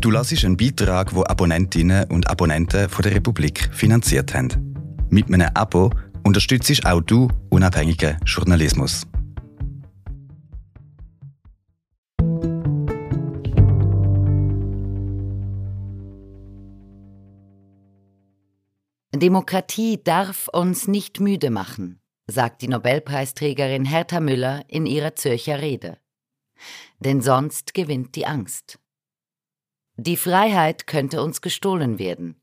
Du lassest einen Beitrag, wo Abonnentinnen und Abonnenten von der Republik finanziert haben. Mit einem Abo unterstützt auch du unabhängigen Journalismus. Demokratie darf uns nicht müde machen, sagt die Nobelpreisträgerin Hertha Müller in ihrer Zürcher Rede. Denn sonst gewinnt die Angst. Die Freiheit könnte uns gestohlen werden.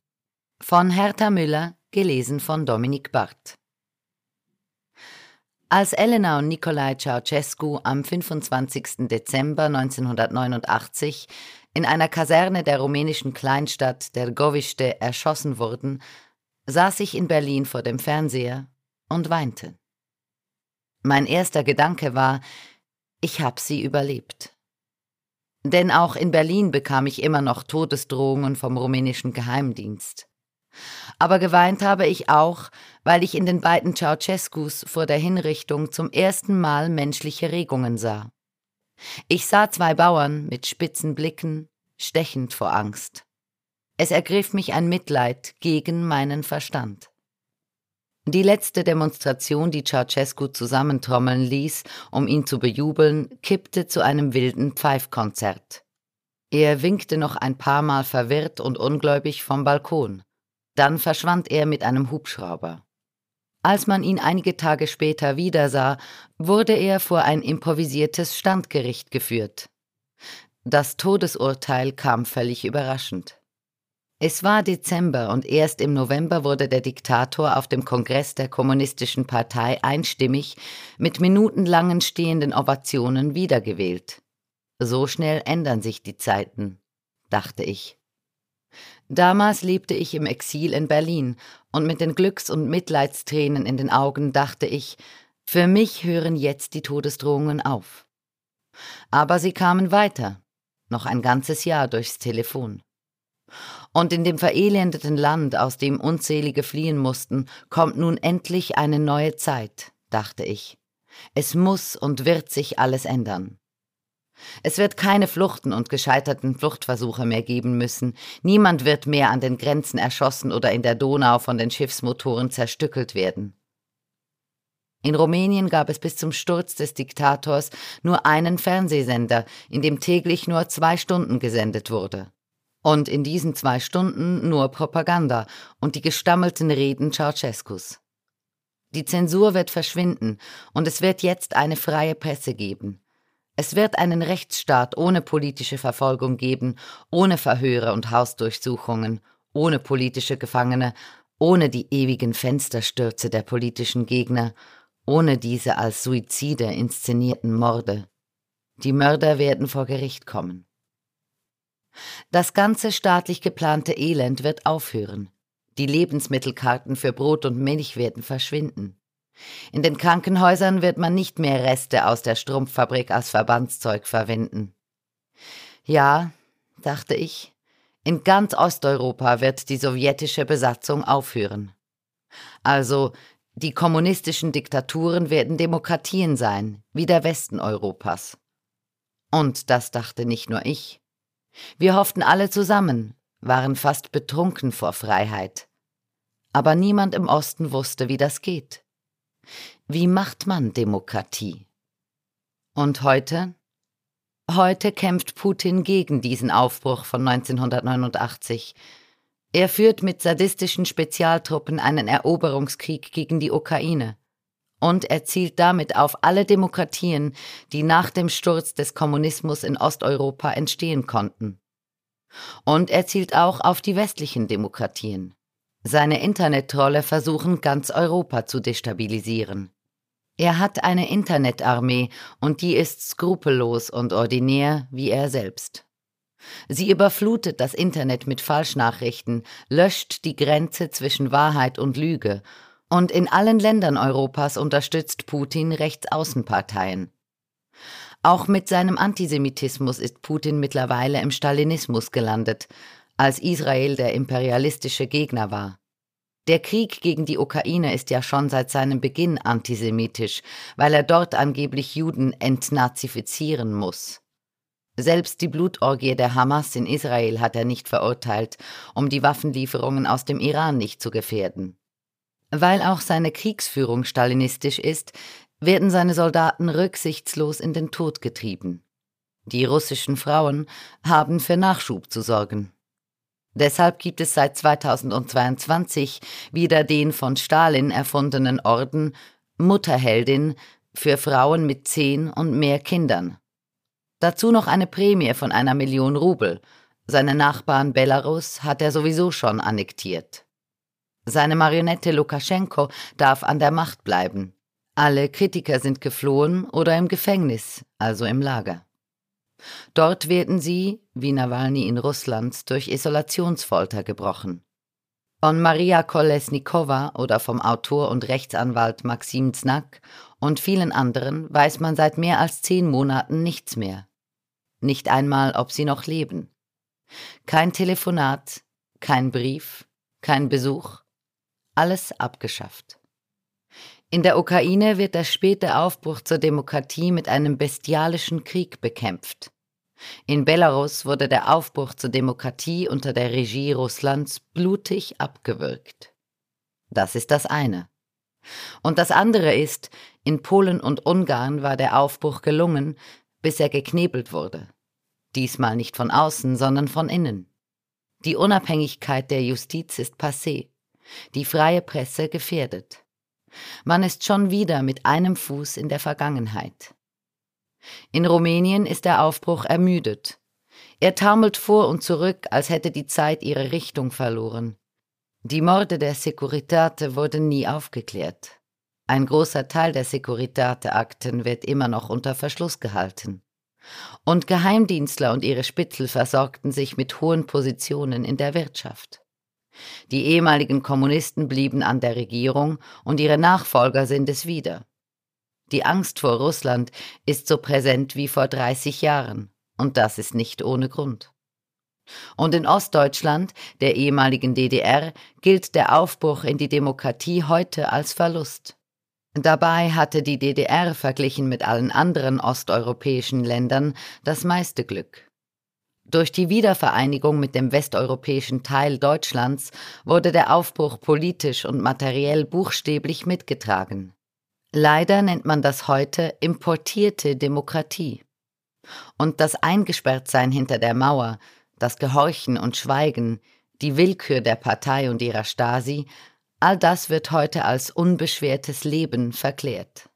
Von Hertha Müller, gelesen von Dominik Barth. Als Elena und Nikolai Ceausescu am 25. Dezember 1989 in einer Kaserne der rumänischen Kleinstadt der Goviște erschossen wurden, saß ich in Berlin vor dem Fernseher und weinte. Mein erster Gedanke war, ich hab sie überlebt. Denn auch in Berlin bekam ich immer noch Todesdrohungen vom rumänischen Geheimdienst. Aber geweint habe ich auch, weil ich in den beiden Ceausescus vor der Hinrichtung zum ersten Mal menschliche Regungen sah. Ich sah zwei Bauern mit spitzen Blicken, stechend vor Angst. Es ergriff mich ein Mitleid gegen meinen Verstand. Die letzte Demonstration, die Ceausescu zusammentrommeln ließ, um ihn zu bejubeln, kippte zu einem wilden Pfeifkonzert. Er winkte noch ein paar Mal verwirrt und ungläubig vom Balkon. Dann verschwand er mit einem Hubschrauber. Als man ihn einige Tage später wiedersah, wurde er vor ein improvisiertes Standgericht geführt. Das Todesurteil kam völlig überraschend. Es war Dezember und erst im November wurde der Diktator auf dem Kongress der Kommunistischen Partei einstimmig mit minutenlangen stehenden Ovationen wiedergewählt. So schnell ändern sich die Zeiten, dachte ich. Damals lebte ich im Exil in Berlin und mit den Glücks- und Mitleidstränen in den Augen dachte ich, für mich hören jetzt die Todesdrohungen auf. Aber sie kamen weiter, noch ein ganzes Jahr durchs Telefon. Und in dem verelendeten Land, aus dem unzählige fliehen mussten, kommt nun endlich eine neue Zeit, dachte ich. Es muss und wird sich alles ändern. Es wird keine Fluchten und gescheiterten Fluchtversuche mehr geben müssen. Niemand wird mehr an den Grenzen erschossen oder in der Donau von den Schiffsmotoren zerstückelt werden. In Rumänien gab es bis zum Sturz des Diktators nur einen Fernsehsender, in dem täglich nur zwei Stunden gesendet wurde. Und in diesen zwei Stunden nur Propaganda und die gestammelten Reden Ceausescus. Die Zensur wird verschwinden und es wird jetzt eine freie Presse geben. Es wird einen Rechtsstaat ohne politische Verfolgung geben, ohne Verhöre und Hausdurchsuchungen, ohne politische Gefangene, ohne die ewigen Fensterstürze der politischen Gegner, ohne diese als Suizide inszenierten Morde. Die Mörder werden vor Gericht kommen. Das ganze staatlich geplante Elend wird aufhören. Die Lebensmittelkarten für Brot und Milch werden verschwinden. In den Krankenhäusern wird man nicht mehr Reste aus der Strumpffabrik als Verbandszeug verwenden. Ja, dachte ich, in ganz Osteuropa wird die sowjetische Besatzung aufhören. Also, die kommunistischen Diktaturen werden Demokratien sein, wie der Westen Europas. Und das dachte nicht nur ich. Wir hofften alle zusammen, waren fast betrunken vor Freiheit. Aber niemand im Osten wusste, wie das geht. Wie macht man Demokratie? Und heute? Heute kämpft Putin gegen diesen Aufbruch von 1989. Er führt mit sadistischen Spezialtruppen einen Eroberungskrieg gegen die Ukraine und er zielt damit auf alle Demokratien, die nach dem Sturz des Kommunismus in Osteuropa entstehen konnten. Und er zielt auch auf die westlichen Demokratien. Seine Internettrolle versuchen ganz Europa zu destabilisieren. Er hat eine Internetarmee und die ist skrupellos und ordinär wie er selbst. Sie überflutet das Internet mit Falschnachrichten, löscht die Grenze zwischen Wahrheit und Lüge und in allen Ländern Europas unterstützt Putin Rechtsaußenparteien. Auch mit seinem Antisemitismus ist Putin mittlerweile im Stalinismus gelandet, als Israel der imperialistische Gegner war. Der Krieg gegen die Ukraine ist ja schon seit seinem Beginn antisemitisch, weil er dort angeblich Juden entnazifizieren muss. Selbst die Blutorgie der Hamas in Israel hat er nicht verurteilt, um die Waffenlieferungen aus dem Iran nicht zu gefährden. Weil auch seine Kriegsführung stalinistisch ist, werden seine Soldaten rücksichtslos in den Tod getrieben. Die russischen Frauen haben für Nachschub zu sorgen. Deshalb gibt es seit 2022 wieder den von Stalin erfundenen Orden Mutterheldin für Frauen mit zehn und mehr Kindern. Dazu noch eine Prämie von einer Million Rubel. Seine Nachbarn Belarus hat er sowieso schon annektiert. Seine Marionette Lukaschenko darf an der Macht bleiben. Alle Kritiker sind geflohen oder im Gefängnis, also im Lager. Dort werden sie, wie Nawalny in Russland, durch Isolationsfolter gebrochen. Von Maria Kolesnikova oder vom Autor und Rechtsanwalt Maxim Znak und vielen anderen weiß man seit mehr als zehn Monaten nichts mehr. Nicht einmal, ob sie noch leben. Kein Telefonat, kein Brief, kein Besuch, alles abgeschafft. In der Ukraine wird der späte Aufbruch zur Demokratie mit einem bestialischen Krieg bekämpft. In Belarus wurde der Aufbruch zur Demokratie unter der Regie Russlands blutig abgewürgt. Das ist das eine. Und das andere ist, in Polen und Ungarn war der Aufbruch gelungen, bis er geknebelt wurde. Diesmal nicht von außen, sondern von innen. Die Unabhängigkeit der Justiz ist passé, die freie Presse gefährdet. Man ist schon wieder mit einem Fuß in der Vergangenheit. In Rumänien ist der Aufbruch ermüdet. Er taumelt vor und zurück, als hätte die Zeit ihre Richtung verloren. Die Morde der Securitate wurden nie aufgeklärt. Ein großer Teil der Securitate-Akten wird immer noch unter Verschluss gehalten. Und Geheimdienstler und ihre Spitzel versorgten sich mit hohen Positionen in der Wirtschaft. Die ehemaligen Kommunisten blieben an der Regierung und ihre Nachfolger sind es wieder. Die Angst vor Russland ist so präsent wie vor 30 Jahren, und das ist nicht ohne Grund. Und in Ostdeutschland, der ehemaligen DDR, gilt der Aufbruch in die Demokratie heute als Verlust. Dabei hatte die DDR verglichen mit allen anderen osteuropäischen Ländern das meiste Glück. Durch die Wiedervereinigung mit dem westeuropäischen Teil Deutschlands wurde der Aufbruch politisch und materiell buchstäblich mitgetragen. Leider nennt man das heute importierte Demokratie. Und das Eingesperrtsein hinter der Mauer, das Gehorchen und Schweigen, die Willkür der Partei und ihrer Stasi, all das wird heute als unbeschwertes Leben verklärt.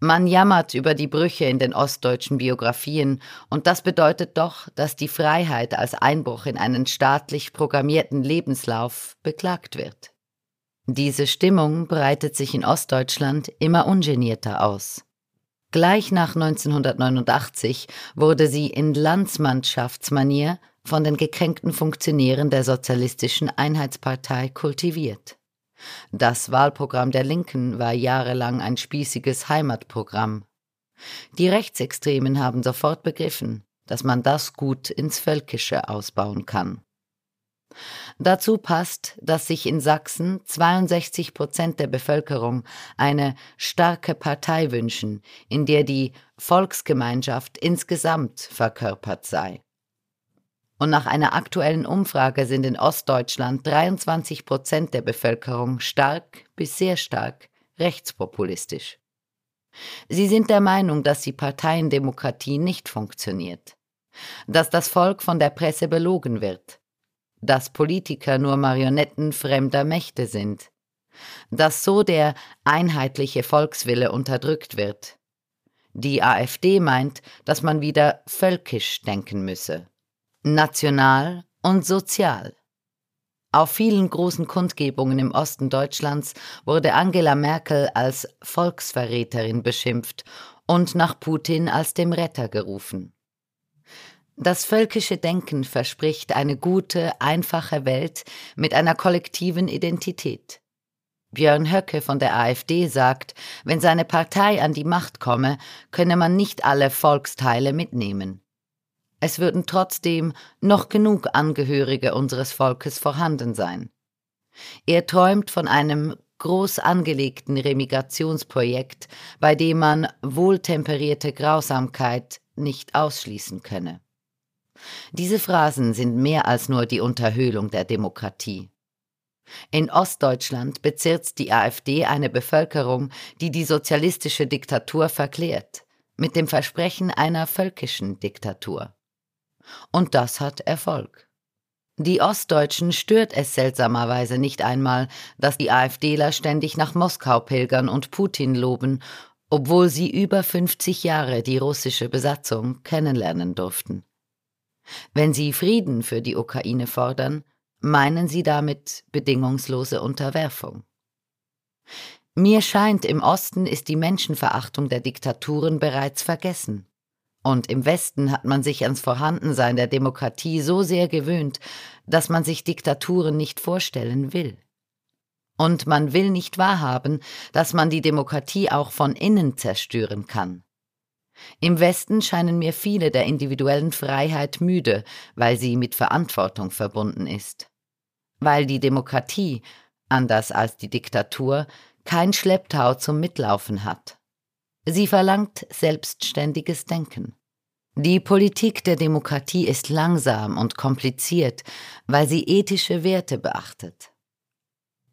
Man jammert über die Brüche in den ostdeutschen Biografien, und das bedeutet doch, dass die Freiheit als Einbruch in einen staatlich programmierten Lebenslauf beklagt wird. Diese Stimmung breitet sich in Ostdeutschland immer ungenierter aus. Gleich nach 1989 wurde sie in Landsmannschaftsmanier von den gekränkten Funktionären der Sozialistischen Einheitspartei kultiviert. Das Wahlprogramm der Linken war jahrelang ein spießiges Heimatprogramm. Die Rechtsextremen haben sofort begriffen, dass man das gut ins Völkische ausbauen kann. Dazu passt, dass sich in Sachsen 62 Prozent der Bevölkerung eine starke Partei wünschen, in der die Volksgemeinschaft insgesamt verkörpert sei. Und nach einer aktuellen Umfrage sind in Ostdeutschland 23 Prozent der Bevölkerung stark bis sehr stark rechtspopulistisch. Sie sind der Meinung, dass die Parteiendemokratie nicht funktioniert, dass das Volk von der Presse belogen wird, dass Politiker nur Marionetten fremder Mächte sind, dass so der einheitliche Volkswille unterdrückt wird. Die AfD meint, dass man wieder völkisch denken müsse, national und sozial. Auf vielen großen Kundgebungen im Osten Deutschlands wurde Angela Merkel als Volksverräterin beschimpft und nach Putin als dem Retter gerufen. Das völkische Denken verspricht eine gute, einfache Welt mit einer kollektiven Identität. Björn Höcke von der AfD sagt, wenn seine Partei an die Macht komme, könne man nicht alle Volksteile mitnehmen. Es würden trotzdem noch genug Angehörige unseres Volkes vorhanden sein. Er träumt von einem groß angelegten Remigrationsprojekt, bei dem man wohltemperierte Grausamkeit, nicht ausschließen könne. Diese Phrasen sind mehr als nur die Unterhöhlung der Demokratie. In Ostdeutschland bezirzt die AfD eine Bevölkerung, die die sozialistische Diktatur verklärt, mit dem Versprechen einer völkischen Diktatur. Und das hat Erfolg. Die Ostdeutschen stört es seltsamerweise nicht einmal, dass die AfDler ständig nach Moskau pilgern und Putin loben, obwohl sie über 50 Jahre die russische Besatzung kennenlernen durften. Wenn sie Frieden für die Ukraine fordern, meinen sie damit bedingungslose Unterwerfung. Mir scheint, im Osten ist die Menschenverachtung der Diktaturen bereits vergessen. Und im Westen hat man sich ans Vorhandensein der Demokratie so sehr gewöhnt, dass man sich Diktaturen nicht vorstellen will. Und man will nicht wahrhaben, dass man die Demokratie auch von innen zerstören kann. Im Westen scheinen mir viele der individuellen Freiheit müde, weil sie mit Verantwortung verbunden ist. Weil die Demokratie, anders als die Diktatur, kein Schlepptau zum Mitlaufen hat. Sie verlangt selbstständiges Denken. Die Politik der Demokratie ist langsam und kompliziert, weil sie ethische Werte beachtet.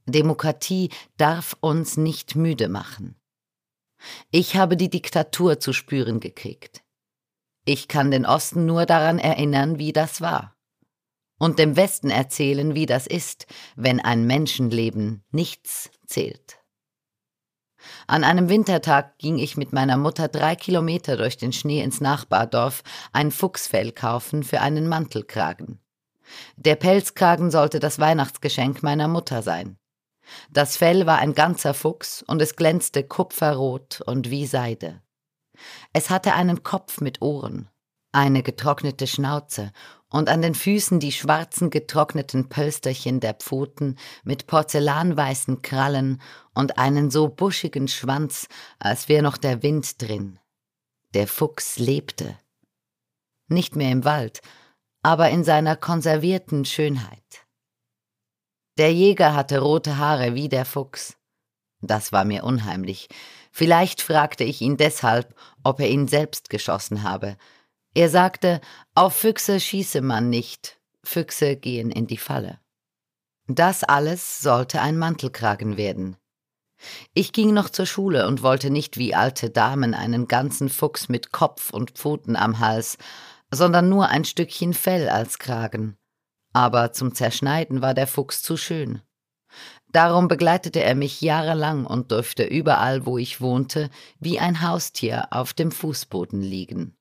Demokratie darf uns nicht müde machen. Ich habe die Diktatur zu spüren gekriegt. Ich kann den Osten nur daran erinnern, wie das war. Und dem Westen erzählen, wie das ist, wenn ein Menschenleben nichts zählt. An einem Wintertag ging ich mit meiner Mutter drei Kilometer durch den Schnee ins Nachbardorf ein Fuchsfell kaufen für einen Mantelkragen. Der Pelzkragen sollte das Weihnachtsgeschenk meiner Mutter sein. Das Fell war ein ganzer Fuchs und es glänzte kupferrot und wie Seide. Es hatte einen Kopf mit Ohren, eine getrocknete Schnauze und an den Füßen die schwarzen getrockneten Pölsterchen der Pfoten mit porzellanweißen Krallen und einen so buschigen Schwanz, als wär noch der Wind drin. Der Fuchs lebte. Nicht mehr im Wald, aber in seiner konservierten Schönheit. Der Jäger hatte rote Haare wie der Fuchs. Das war mir unheimlich. Vielleicht fragte ich ihn deshalb, ob er ihn selbst geschossen habe, er sagte, auf Füchse schieße man nicht, Füchse gehen in die Falle. Das alles sollte ein Mantelkragen werden. Ich ging noch zur Schule und wollte nicht wie alte Damen einen ganzen Fuchs mit Kopf und Pfoten am Hals, sondern nur ein Stückchen Fell als Kragen. Aber zum Zerschneiden war der Fuchs zu schön. Darum begleitete er mich jahrelang und durfte überall, wo ich wohnte, wie ein Haustier auf dem Fußboden liegen.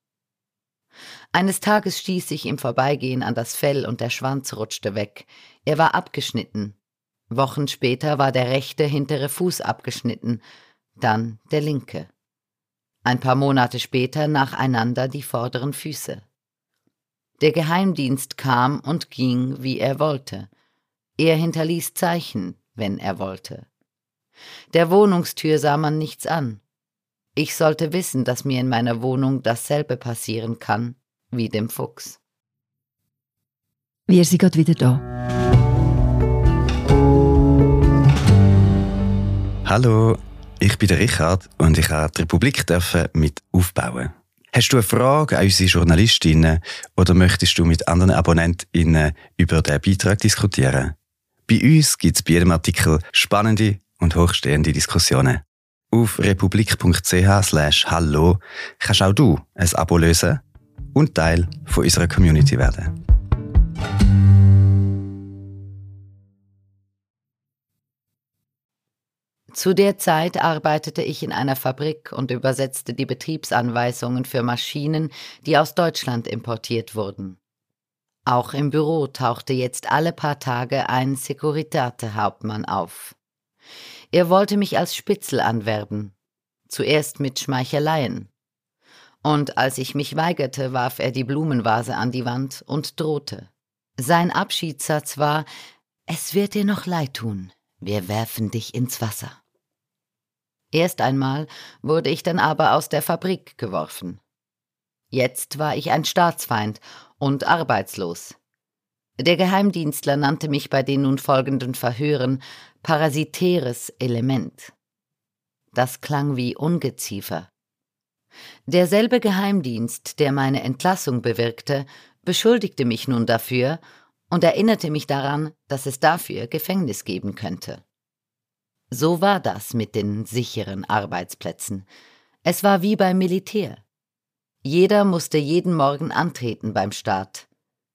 Eines Tages stieß ich im Vorbeigehen an das Fell und der Schwanz rutschte weg. Er war abgeschnitten. Wochen später war der rechte hintere Fuß abgeschnitten, dann der linke. Ein paar Monate später nacheinander die vorderen Füße. Der Geheimdienst kam und ging, wie er wollte. Er hinterließ Zeichen, wenn er wollte. Der Wohnungstür sah man nichts an. Ich sollte wissen, dass mir in meiner Wohnung dasselbe passieren kann wie dem Fuchs. Wir sind gerade wieder da. Hallo, ich bin der Richard und ich habe die Republik mit aufbauen. Hast du eine Frage an unsere Journalistinnen oder möchtest du mit anderen AbonnentInnen über den Beitrag diskutieren? Bei uns gibt es bei jedem Artikel spannende und hochstehende Diskussionen. Auf republik.ch hallo kannst auch du ein Abo lösen und Teil von unserer Community werden. Zu der Zeit arbeitete ich in einer Fabrik und übersetzte die Betriebsanweisungen für Maschinen, die aus Deutschland importiert wurden. Auch im Büro tauchte jetzt alle paar Tage ein Securitate-Hauptmann auf. Er wollte mich als Spitzel anwerben. Zuerst mit Schmeicheleien. Und als ich mich weigerte, warf er die Blumenvase an die Wand und drohte. Sein Abschiedssatz war, es wird dir noch leid tun, wir werfen dich ins Wasser. Erst einmal wurde ich dann aber aus der Fabrik geworfen. Jetzt war ich ein Staatsfeind und arbeitslos. Der Geheimdienstler nannte mich bei den nun folgenden Verhören parasitäres Element. Das klang wie Ungeziefer. Derselbe Geheimdienst, der meine Entlassung bewirkte, beschuldigte mich nun dafür und erinnerte mich daran, dass es dafür Gefängnis geben könnte. So war das mit den sicheren Arbeitsplätzen. Es war wie beim Militär. Jeder musste jeden Morgen antreten beim Staat.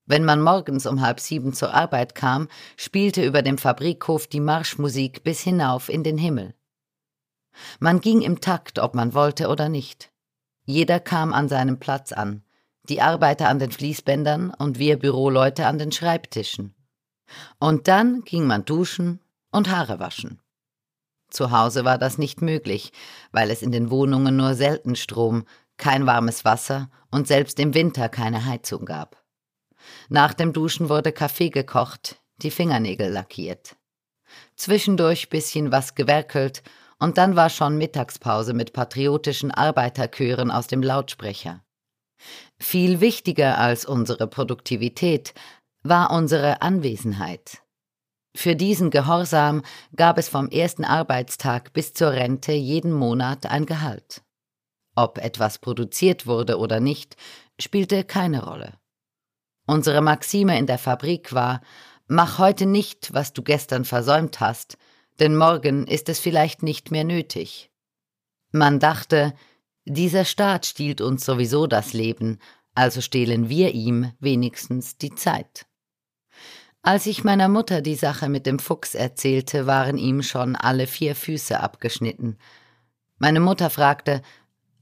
Wenn man morgens um halb sieben zur Arbeit kam, spielte über dem Fabrikhof die Marschmusik bis hinauf in den Himmel. Man ging im Takt, ob man wollte oder nicht. Jeder kam an seinem Platz an, die Arbeiter an den Fließbändern und wir Büroleute an den Schreibtischen. Und dann ging man duschen und Haare waschen. Zu Hause war das nicht möglich, weil es in den Wohnungen nur selten Strom, kein warmes Wasser und selbst im Winter keine Heizung gab. Nach dem Duschen wurde Kaffee gekocht, die Fingernägel lackiert. Zwischendurch bisschen was gewerkelt und dann war schon Mittagspause mit patriotischen Arbeiterchören aus dem Lautsprecher. Viel wichtiger als unsere Produktivität war unsere Anwesenheit. Für diesen Gehorsam gab es vom ersten Arbeitstag bis zur Rente jeden Monat ein Gehalt. Ob etwas produziert wurde oder nicht, spielte keine Rolle. Unsere Maxime in der Fabrik war, mach heute nicht, was du gestern versäumt hast, denn morgen ist es vielleicht nicht mehr nötig. Man dachte, dieser Staat stiehlt uns sowieso das Leben, also stehlen wir ihm wenigstens die Zeit. Als ich meiner Mutter die Sache mit dem Fuchs erzählte, waren ihm schon alle vier Füße abgeschnitten. Meine Mutter fragte,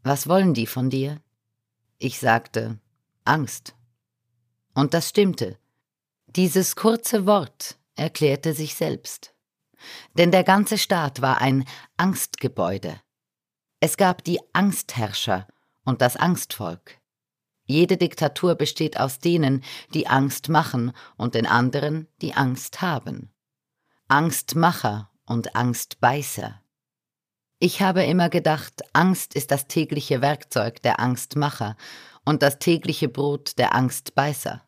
was wollen die von dir? Ich sagte, Angst. Und das stimmte. Dieses kurze Wort erklärte sich selbst. Denn der ganze Staat war ein Angstgebäude. Es gab die Angstherrscher und das Angstvolk. Jede Diktatur besteht aus denen, die Angst machen und den anderen, die Angst haben. Angstmacher und Angstbeißer. Ich habe immer gedacht, Angst ist das tägliche Werkzeug der Angstmacher und das tägliche Brot der Angstbeißer.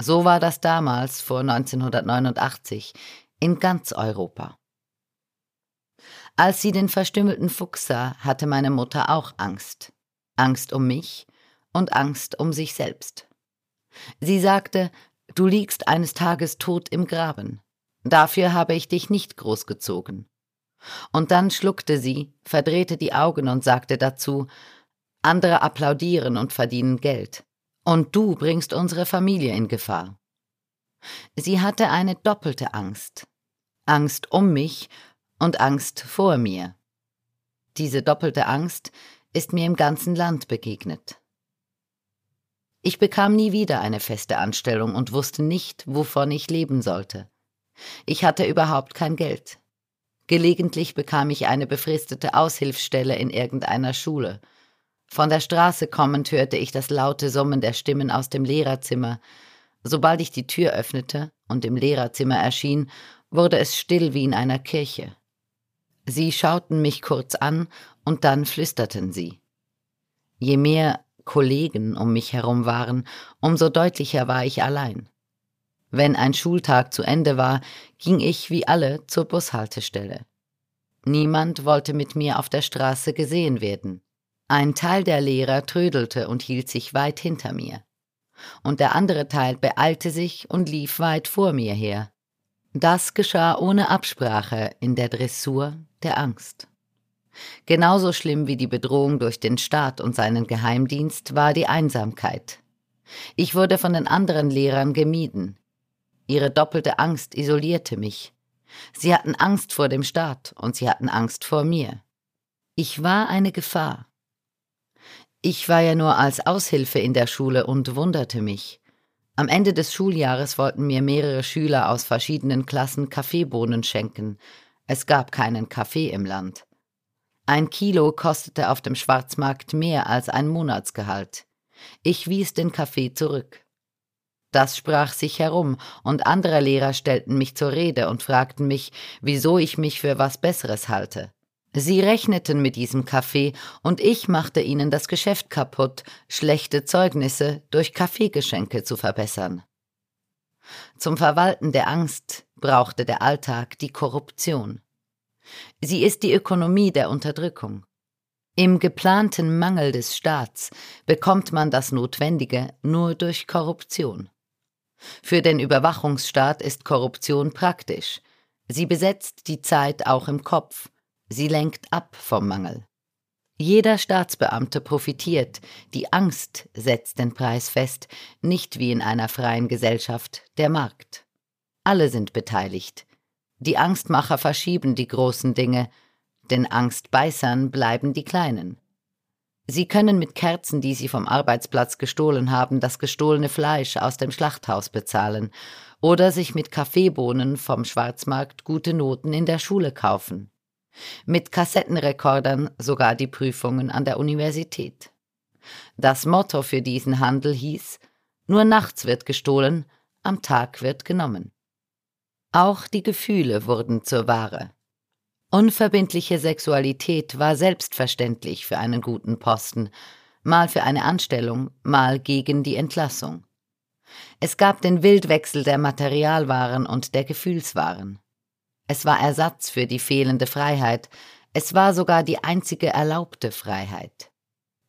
So war das damals vor 1989 in ganz Europa. Als sie den verstümmelten Fuchs sah, hatte meine Mutter auch Angst. Angst um mich und Angst um sich selbst. Sie sagte, du liegst eines Tages tot im Graben. Dafür habe ich dich nicht großgezogen. Und dann schluckte sie, verdrehte die Augen und sagte dazu, andere applaudieren und verdienen Geld. Und du bringst unsere Familie in Gefahr. Sie hatte eine doppelte Angst. Angst um mich und Angst vor mir. Diese doppelte Angst ist mir im ganzen Land begegnet. Ich bekam nie wieder eine feste Anstellung und wusste nicht, wovon ich leben sollte. Ich hatte überhaupt kein Geld. Gelegentlich bekam ich eine befristete Aushilfsstelle in irgendeiner Schule. Von der Straße kommend hörte ich das laute Summen der Stimmen aus dem Lehrerzimmer. Sobald ich die Tür öffnete und im Lehrerzimmer erschien, wurde es still wie in einer Kirche. Sie schauten mich kurz an und dann flüsterten sie. Je mehr Kollegen um mich herum waren, umso deutlicher war ich allein. Wenn ein Schultag zu Ende war, ging ich wie alle zur Bushaltestelle. Niemand wollte mit mir auf der Straße gesehen werden. Ein Teil der Lehrer trödelte und hielt sich weit hinter mir. Und der andere Teil beeilte sich und lief weit vor mir her. Das geschah ohne Absprache in der Dressur der Angst. Genauso schlimm wie die Bedrohung durch den Staat und seinen Geheimdienst war die Einsamkeit. Ich wurde von den anderen Lehrern gemieden. Ihre doppelte Angst isolierte mich. Sie hatten Angst vor dem Staat und sie hatten Angst vor mir. Ich war eine Gefahr. Ich war ja nur als Aushilfe in der Schule und wunderte mich. Am Ende des Schuljahres wollten mir mehrere Schüler aus verschiedenen Klassen Kaffeebohnen schenken. Es gab keinen Kaffee im Land. Ein Kilo kostete auf dem Schwarzmarkt mehr als ein Monatsgehalt. Ich wies den Kaffee zurück. Das sprach sich herum, und andere Lehrer stellten mich zur Rede und fragten mich, wieso ich mich für was Besseres halte. Sie rechneten mit diesem Kaffee, und ich machte ihnen das Geschäft kaputt, schlechte Zeugnisse durch Kaffeegeschenke zu verbessern. Zum Verwalten der Angst brauchte der Alltag die Korruption. Sie ist die Ökonomie der Unterdrückung. Im geplanten Mangel des Staats bekommt man das Notwendige nur durch Korruption. Für den Überwachungsstaat ist Korruption praktisch. Sie besetzt die Zeit auch im Kopf. Sie lenkt ab vom Mangel. Jeder Staatsbeamte profitiert, die Angst setzt den Preis fest, nicht wie in einer freien Gesellschaft der Markt. Alle sind beteiligt. Die Angstmacher verschieben die großen Dinge, den Angstbeißern bleiben die kleinen. Sie können mit Kerzen, die sie vom Arbeitsplatz gestohlen haben, das gestohlene Fleisch aus dem Schlachthaus bezahlen oder sich mit Kaffeebohnen vom Schwarzmarkt gute Noten in der Schule kaufen. Mit Kassettenrekordern sogar die Prüfungen an der Universität. Das Motto für diesen Handel hieß Nur nachts wird gestohlen, am Tag wird genommen. Auch die Gefühle wurden zur Ware. Unverbindliche Sexualität war selbstverständlich für einen guten Posten, mal für eine Anstellung, mal gegen die Entlassung. Es gab den Wildwechsel der Materialwaren und der Gefühlswaren. Es war Ersatz für die fehlende Freiheit, es war sogar die einzige erlaubte Freiheit.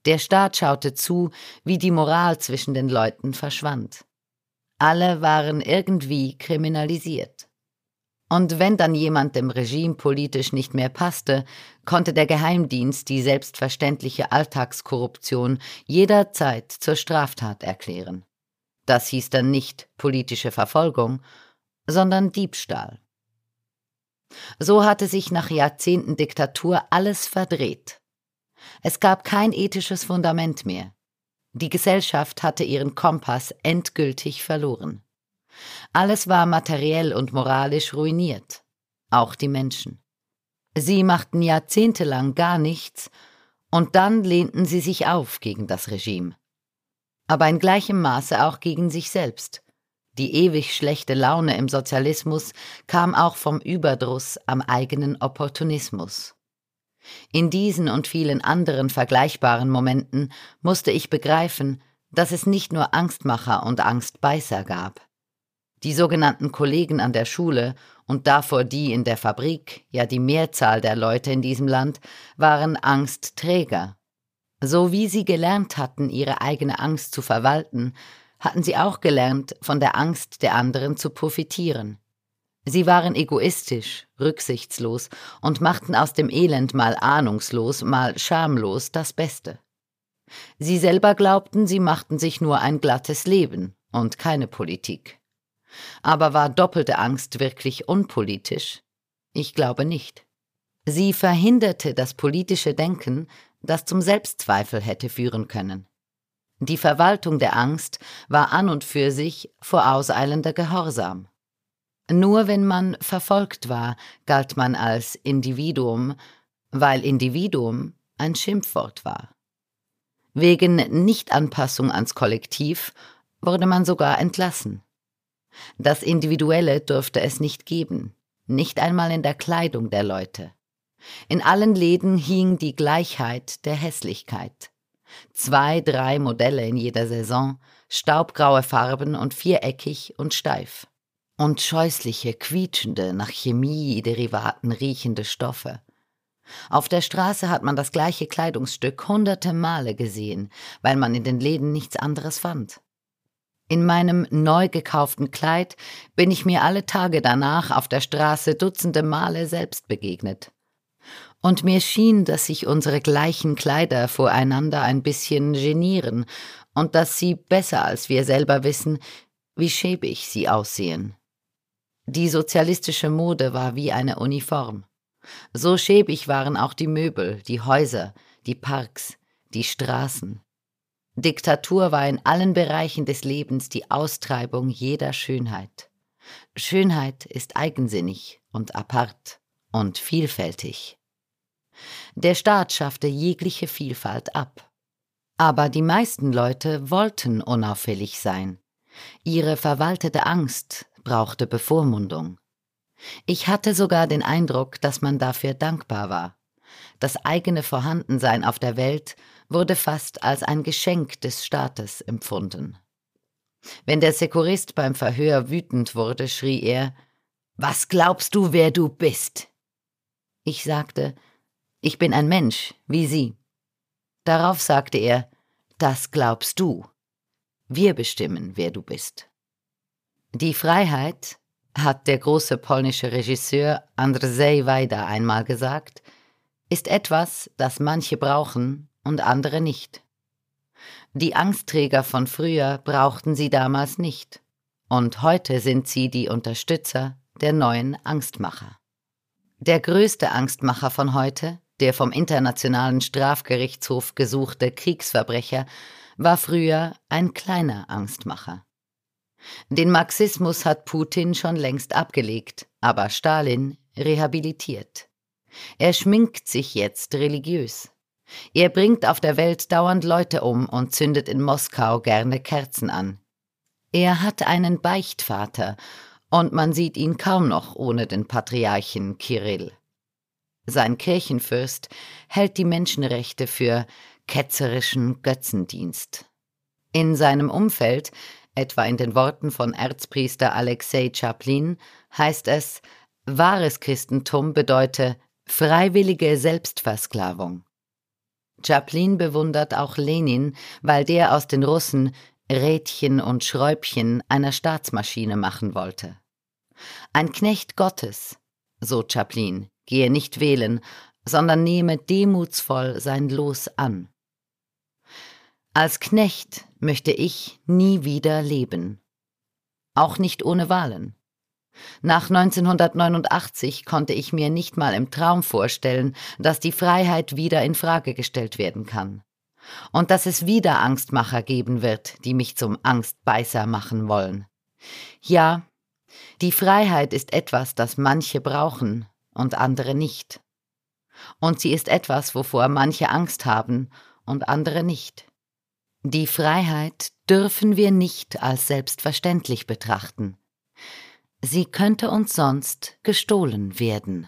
Der Staat schaute zu, wie die Moral zwischen den Leuten verschwand. Alle waren irgendwie kriminalisiert. Und wenn dann jemand dem Regime politisch nicht mehr passte, konnte der Geheimdienst die selbstverständliche Alltagskorruption jederzeit zur Straftat erklären. Das hieß dann nicht politische Verfolgung, sondern Diebstahl. So hatte sich nach Jahrzehnten Diktatur alles verdreht. Es gab kein ethisches Fundament mehr. Die Gesellschaft hatte ihren Kompass endgültig verloren. Alles war materiell und moralisch ruiniert, auch die Menschen. Sie machten jahrzehntelang gar nichts, und dann lehnten sie sich auf gegen das Regime. Aber in gleichem Maße auch gegen sich selbst. Die ewig schlechte Laune im Sozialismus kam auch vom Überdruss am eigenen Opportunismus. In diesen und vielen anderen vergleichbaren Momenten musste ich begreifen, dass es nicht nur Angstmacher und Angstbeißer gab. Die sogenannten Kollegen an der Schule und davor die in der Fabrik, ja die Mehrzahl der Leute in diesem Land, waren Angstträger. So wie sie gelernt hatten, ihre eigene Angst zu verwalten, hatten sie auch gelernt, von der Angst der anderen zu profitieren. Sie waren egoistisch, rücksichtslos und machten aus dem Elend mal ahnungslos, mal schamlos das Beste. Sie selber glaubten, sie machten sich nur ein glattes Leben und keine Politik. Aber war doppelte Angst wirklich unpolitisch? Ich glaube nicht. Sie verhinderte das politische Denken, das zum Selbstzweifel hätte führen können. Die Verwaltung der Angst war an und für sich vorauseilender Gehorsam. Nur wenn man verfolgt war, galt man als Individuum, weil Individuum ein Schimpfwort war. Wegen Nichtanpassung ans Kollektiv wurde man sogar entlassen. Das Individuelle durfte es nicht geben, nicht einmal in der Kleidung der Leute. In allen Läden hing die Gleichheit der Hässlichkeit. Zwei, drei Modelle in jeder Saison, staubgraue Farben und viereckig und steif. Und scheußliche, quietschende, nach Chemiederivaten riechende Stoffe. Auf der Straße hat man das gleiche Kleidungsstück hunderte Male gesehen, weil man in den Läden nichts anderes fand. In meinem neu gekauften Kleid bin ich mir alle Tage danach auf der Straße dutzende Male selbst begegnet. Und mir schien, dass sich unsere gleichen Kleider voreinander ein bisschen genieren und dass sie besser als wir selber wissen, wie schäbig sie aussehen. Die sozialistische Mode war wie eine Uniform. So schäbig waren auch die Möbel, die Häuser, die Parks, die Straßen. Diktatur war in allen Bereichen des Lebens die Austreibung jeder Schönheit. Schönheit ist eigensinnig und apart und vielfältig. Der Staat schaffte jegliche Vielfalt ab. Aber die meisten Leute wollten unauffällig sein. Ihre verwaltete Angst brauchte Bevormundung. Ich hatte sogar den Eindruck, dass man dafür dankbar war. Das eigene Vorhandensein auf der Welt wurde fast als ein Geschenk des Staates empfunden. Wenn der Sekurist beim Verhör wütend wurde, schrie er Was glaubst du, wer du bist? Ich sagte Ich bin ein Mensch, wie Sie. Darauf sagte er, das glaubst du. Wir bestimmen, wer du bist. Die Freiheit, hat der große polnische Regisseur Andrzej Wajda einmal gesagt, ist etwas, das manche brauchen und andere nicht. Die Angstträger von früher brauchten sie damals nicht, und heute sind sie die Unterstützer der neuen Angstmacher. Der größte Angstmacher von heute, der vom Internationalen Strafgerichtshof gesuchte Kriegsverbrecher, war früher ein kleiner Angstmacher. Den Marxismus hat Putin schon längst abgelegt, aber Stalin rehabilitiert. Er schminkt sich jetzt religiös. Er bringt auf der Welt dauernd Leute um und zündet in Moskau gerne Kerzen an. Er hat einen Beichtvater und man sieht ihn kaum noch ohne den Patriarchen Kirill. Sein Kirchenfürst hält die Menschenrechte für ketzerischen Götzendienst. In seinem Umfeld, etwa in den Worten von Erzpriester Alexei Chaplin, heißt es, wahres Christentum bedeute freiwillige Selbstversklavung. Chaplin bewundert auch Lenin, weil der aus den Russen Rädchen und Schräubchen einer Staatsmaschine machen wollte. Ein Knecht Gottes, so Chaplin, gehe nicht wählen, sondern nehme demutsvoll sein Los an. Als Knecht möchte ich nie wieder leben. Auch nicht ohne Wahlen. Nach 1989 konnte ich mir nicht mal im Traum vorstellen, dass die Freiheit wieder in Frage gestellt werden kann. Und dass es wieder Angstmacher geben wird, die mich zum Angstbeißer machen wollen. Ja, die Freiheit ist etwas, das manche brauchen und andere nicht. Und sie ist etwas, wovor manche Angst haben und andere nicht. Die Freiheit dürfen wir nicht als selbstverständlich betrachten. Sie könnte uns sonst gestohlen werden.